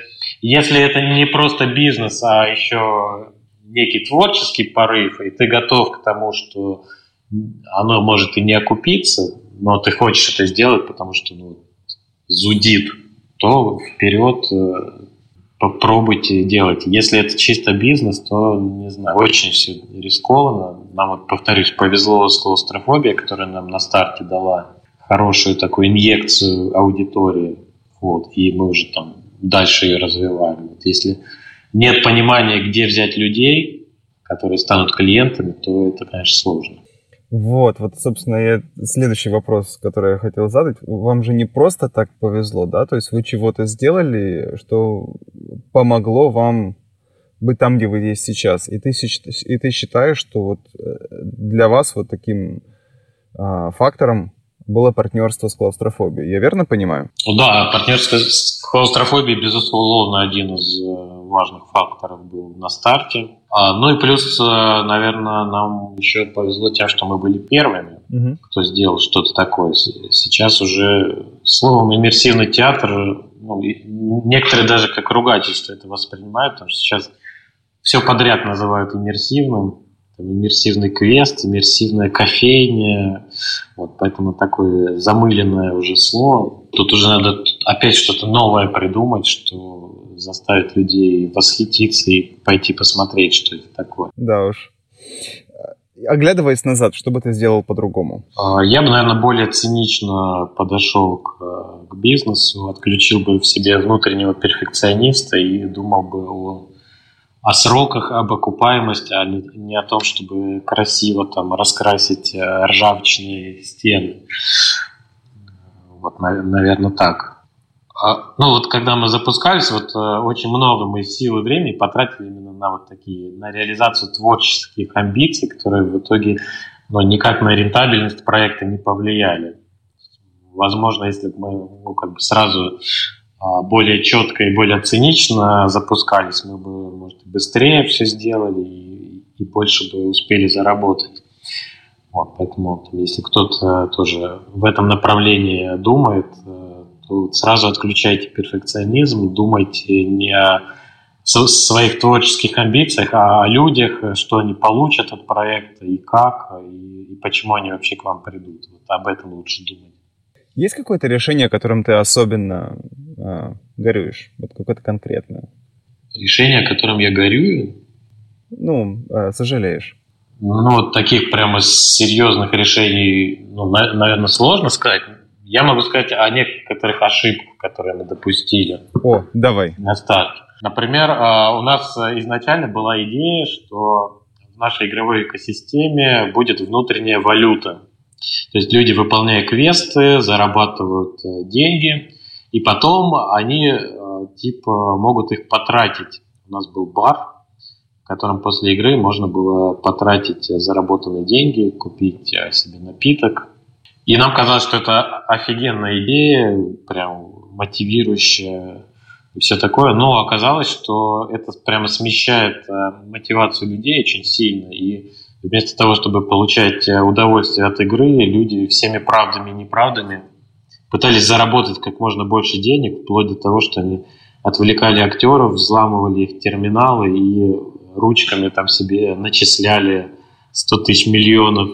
если это не просто бизнес, а еще некий творческий порыв, и ты готов к тому, что оно может и не окупиться, но ты хочешь это сделать, потому что ну, зудит, то вперед э, попробуйте делать. Если это чисто бизнес, то, не знаю, очень все рискованно. Нам, вот, повторюсь, повезло с клаустрофобией, которая нам на старте дала хорошую такую инъекцию аудитории, вот, и мы уже там дальше ее развиваем. Вот если нет понимания, где взять людей, которые станут клиентами, то это, конечно, сложно. Вот, вот, собственно, я, следующий вопрос, который я хотел задать. Вам же не просто так повезло, да? То есть вы чего-то сделали, что помогло вам быть там, где вы есть сейчас. И ты, и ты считаешь, что вот э, для вас вот таким а, фактором было партнерство с клаустрофобией. Я верно понимаю? Ну да, партнерство с клаустрофобией, безусловно, один из э, важных факторов был на старте. А, ну и плюс, э, наверное, нам еще повезло тем, что мы были первыми, угу. кто сделал что-то такое. Сейчас уже словом иммерсивный театр, ну, некоторые даже как ругательство это воспринимают, потому что сейчас все подряд называют иммерсивным там, иммерсивный квест, иммерсивная кофейня, вот, поэтому такое замыленное уже слово. Тут уже надо опять что-то новое придумать, что заставит людей восхититься и пойти посмотреть, что это такое. Да уж. Оглядываясь назад, что бы ты сделал по-другому? А, я бы, наверное, более цинично подошел к, к бизнесу, отключил бы в себе внутреннего перфекциониста и думал бы о о сроках, об окупаемости, а не о том, чтобы красиво там раскрасить э, ржавчные стены. Вот, наверное, так. А, ну вот когда мы запускались, вот э, очень много мы сил и времени потратили именно на вот такие, на реализацию творческих амбиций, которые в итоге ну, никак на рентабельность проекта не повлияли. Возможно, если бы мы ну, как бы сразу более четко и более цинично запускались, мы бы, может, быстрее все сделали и, и больше бы успели заработать. Вот, поэтому если кто-то тоже в этом направлении думает, э, то сразу отключайте перфекционизм, думайте не о своих творческих амбициях, а о людях, что они получат от проекта и как, и, и почему они вообще к вам придут. Вот об этом лучше думать. Есть какое-то решение, которым ты особенно э, горюешь? Вот какое-то конкретное? Решение, которым я горюю? Ну, э, сожалеешь. Ну, вот таких прямо серьезных решений, ну, на, наверное, сложно сказать. Я могу сказать о некоторых ошибках, которые мы допустили. О, давай. На старте. Например, у нас изначально была идея, что в нашей игровой экосистеме будет внутренняя валюта То есть люди, выполняя квесты, зарабатывают э, деньги, и потом они э, типа могут их потратить. У нас был бар, в котором после игры можно было потратить заработанные деньги, купить э, себе напиток. И нам казалось, что это офигенная идея, прям мотивирующая и все такое. Но оказалось, что это прямо смещает мотивацию людей очень сильно. И Вместо того, чтобы получать э, удовольствие от игры, люди всеми правдами и неправдами пытались заработать как можно больше денег, вплоть до того, что они отвлекали актеров, взламывали их терминалы и ручками там себе начисляли 100 тысяч миллионов.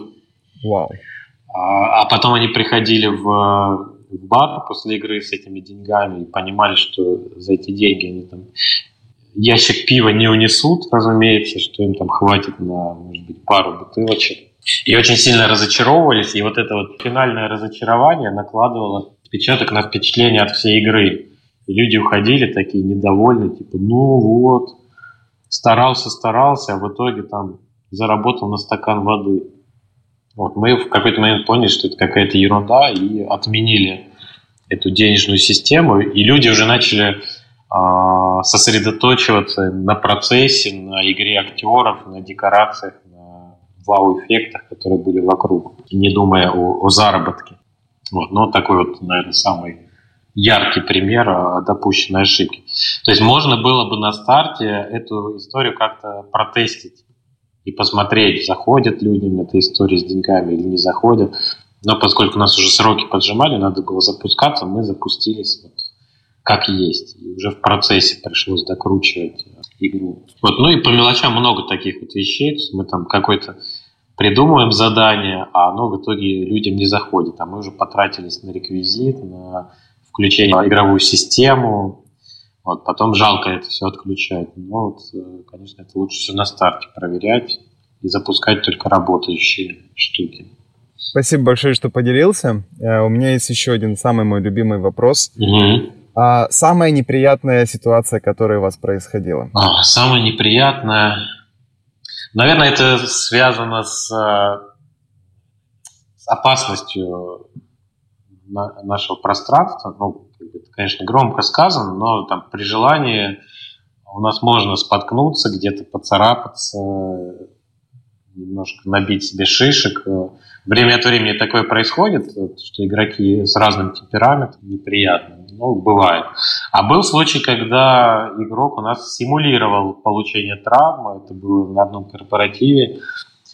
Вау. А, а потом они приходили в, в бар после игры с этими деньгами и понимали, что за эти деньги они там ящик пива не унесут, разумеется, что им там хватит на, может быть, пару бутылочек. И очень сильно разочаровывались, и вот это вот финальное разочарование накладывало отпечаток на впечатление от всей игры. И люди уходили такие недовольные, типа, ну вот, старался, старался, а в итоге там заработал на стакан воды. Вот, мы в какой-то момент поняли, что это какая-то ерунда, и отменили эту денежную систему, и люди уже начали а, сосредоточиваться на процессе, на игре актеров, на декорациях, на вау-эффектах, которые были вокруг, не думая о, о заработке. Вот, но такой вот, наверное, самый яркий пример допущенной ошибки. То есть можно было бы на старте эту историю как-то протестить и посмотреть, заходят людям эта история с деньгами или не заходят. Но поскольку нас уже сроки поджимали, надо было запускаться, мы запустились вот как есть. И уже в процессе пришлось докручивать игру. Вот. Ну и по мелочам много таких вот вещей. Мы там какой-то придумываем задание, а оно в итоге людям не заходит. А мы уже потратились на реквизит, на включение в игровую систему. Вот, потом жалко это все отключать. Но вот, э, конечно, это лучше все на старте проверять и запускать только работающие штуки. Спасибо большое, что поделился. Э, у меня есть еще один самый мой любимый вопрос. Угу. А самая неприятная ситуация, которая у вас происходила? А, самая неприятная... Наверное, это связано с, с опасностью нашего пространства. Ну, это, конечно, громко сказано, но там при желании у нас можно споткнуться, где-то поцарапаться, немножко набить себе шишек. Время от времени такое происходит, что игроки с разным темпераментом неприятно. Ну, бывает. А был случай, когда игрок у нас симулировал получение травмы. Это было на одном корпоративе.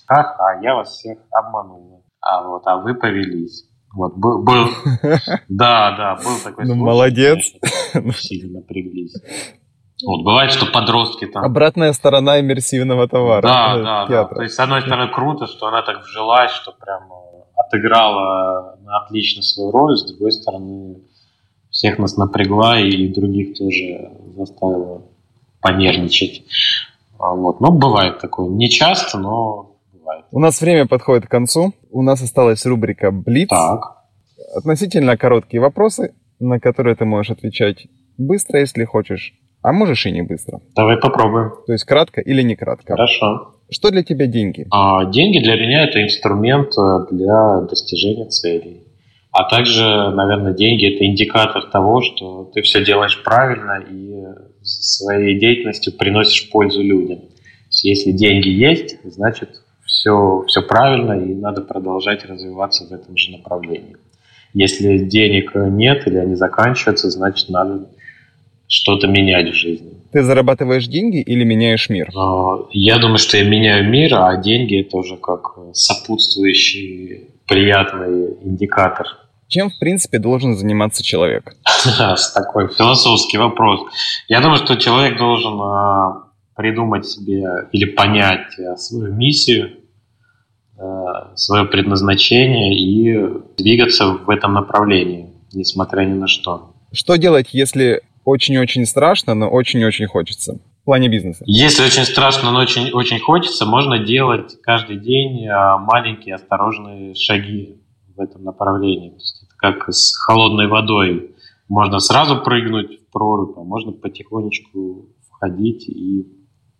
Ах, а я вас всех обманул. А вот, а вы повелись. Вот, был, был *laughs* да, да, был такой ну, случай. молодец. Конечно, сильно напряглись. Вот, бывает, что подростки там... Обратная сторона иммерсивного товара. Да, да, да. То есть, с одной стороны, круто, что она так вжилась, что прям э, отыграла отлично свою роль, с другой стороны, всех нас напрягла и других тоже заставила понервничать. А вот. Но бывает такое. Не часто, но бывает. У нас время подходит к концу. У нас осталась рубрика «Блиц». Так. Относительно короткие вопросы, на которые ты можешь отвечать быстро, если хочешь а можешь и не быстро. Давай попробуем. То есть кратко или не кратко. Хорошо. Что для тебя деньги? А, деньги для меня это инструмент э, для достижения целей. А также, наверное, деньги это индикатор того, что ты все делаешь правильно и своей деятельностью приносишь пользу людям. Если деньги есть, значит все, все правильно и надо продолжать развиваться в этом же направлении. Если денег нет или они заканчиваются, значит надо что-то менять в жизни. Ты зарабатываешь деньги или меняешь мир? А, я думаю, что я меняю мир, а деньги это уже как сопутствующий приятный индикатор. Чем, в принципе, должен заниматься человек? *laughs* Такой философский вопрос. Я думаю, что человек должен а, придумать себе или понять а, свою миссию, свое предназначение и двигаться в этом направлении, несмотря ни на что. Что делать, если очень-очень страшно, но очень-очень хочется в плане бизнеса? Если очень страшно, но очень-очень хочется, можно делать каждый день а, маленькие осторожные шаги в этом направлении. То есть это как с холодной водой. Можно сразу прыгнуть в прорубь, а можно потихонечку входить и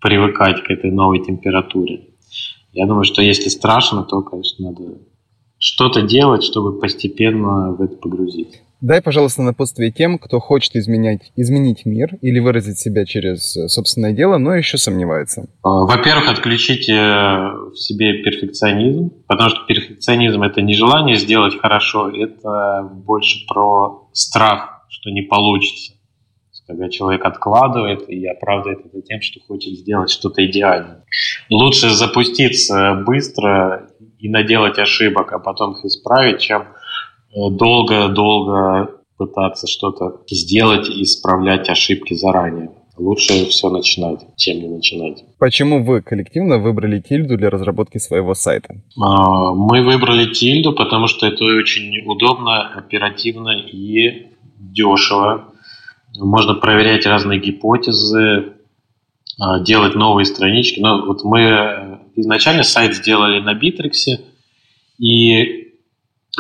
привыкать к этой новой температуре. Я думаю, что если страшно, то, конечно, надо что-то делать, чтобы постепенно в это погрузиться. Дай, пожалуйста, напутствие тем, кто хочет изменять, изменить мир или выразить себя через э, собственное дело, но еще сомневается. А, во-первых, отключите в себе перфекционизм, потому что перфекционизм – это не желание сделать хорошо, это больше про страх, что не получится. Когда человек откладывает и оправдывает это тем, что хочет сделать что-то идеальное. Лучше запуститься быстро и наделать ошибок, а потом их исправить, чем долго-долго пытаться что-то сделать и исправлять ошибки заранее. Лучше все начинать, чем не начинать. Почему вы коллективно выбрали Тильду для разработки своего сайта? А, мы выбрали Тильду, потому что это очень удобно, оперативно и дешево. Можно проверять разные гипотезы, а, делать новые странички. Но вот мы изначально сайт сделали на Битриксе, и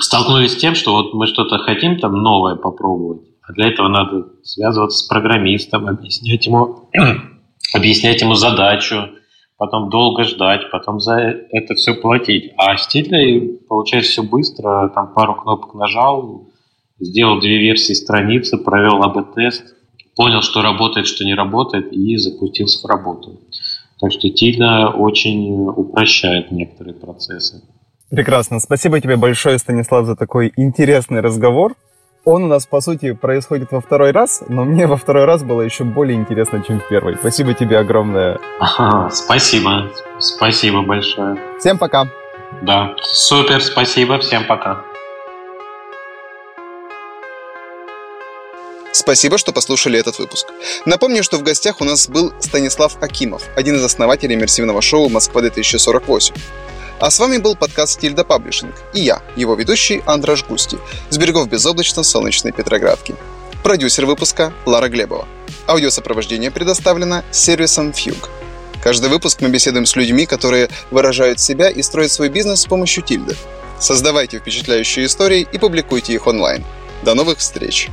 столкнулись с тем, что вот мы что-то хотим там новое попробовать, а для этого надо связываться с программистом, объяснять ему, *clears throat* объяснять ему задачу, потом долго ждать, потом за это все платить. А с Титлей получается все быстро, там пару кнопок нажал, сделал две версии страницы, провел АБ-тест, понял, что работает, что не работает, и запустился в работу. Так что Тильда очень упрощает некоторые процессы. Прекрасно. Спасибо тебе большое, Станислав, за такой интересный разговор. Он у нас, по сути, происходит во второй раз, но мне во второй раз было еще более интересно, чем в первый. Спасибо тебе огромное. Ага, спасибо. Спасибо большое. Всем пока. Да, супер, спасибо, всем пока. Спасибо, что послушали этот выпуск. Напомню, что в гостях у нас был Станислав Акимов, один из основателей иммерсивного шоу «Москва-2048». А с вами был подкаст «Тильда Паблишинг» и я, его ведущий Андраш Густи, с берегов безоблачно-солнечной Петроградки. Продюсер выпуска Лара Глебова. Аудиосопровождение предоставлено сервисом Fugue. Каждый выпуск мы беседуем с людьми, которые выражают себя и строят свой бизнес с помощью Тильды. Создавайте впечатляющие истории и публикуйте их онлайн. До новых встреч!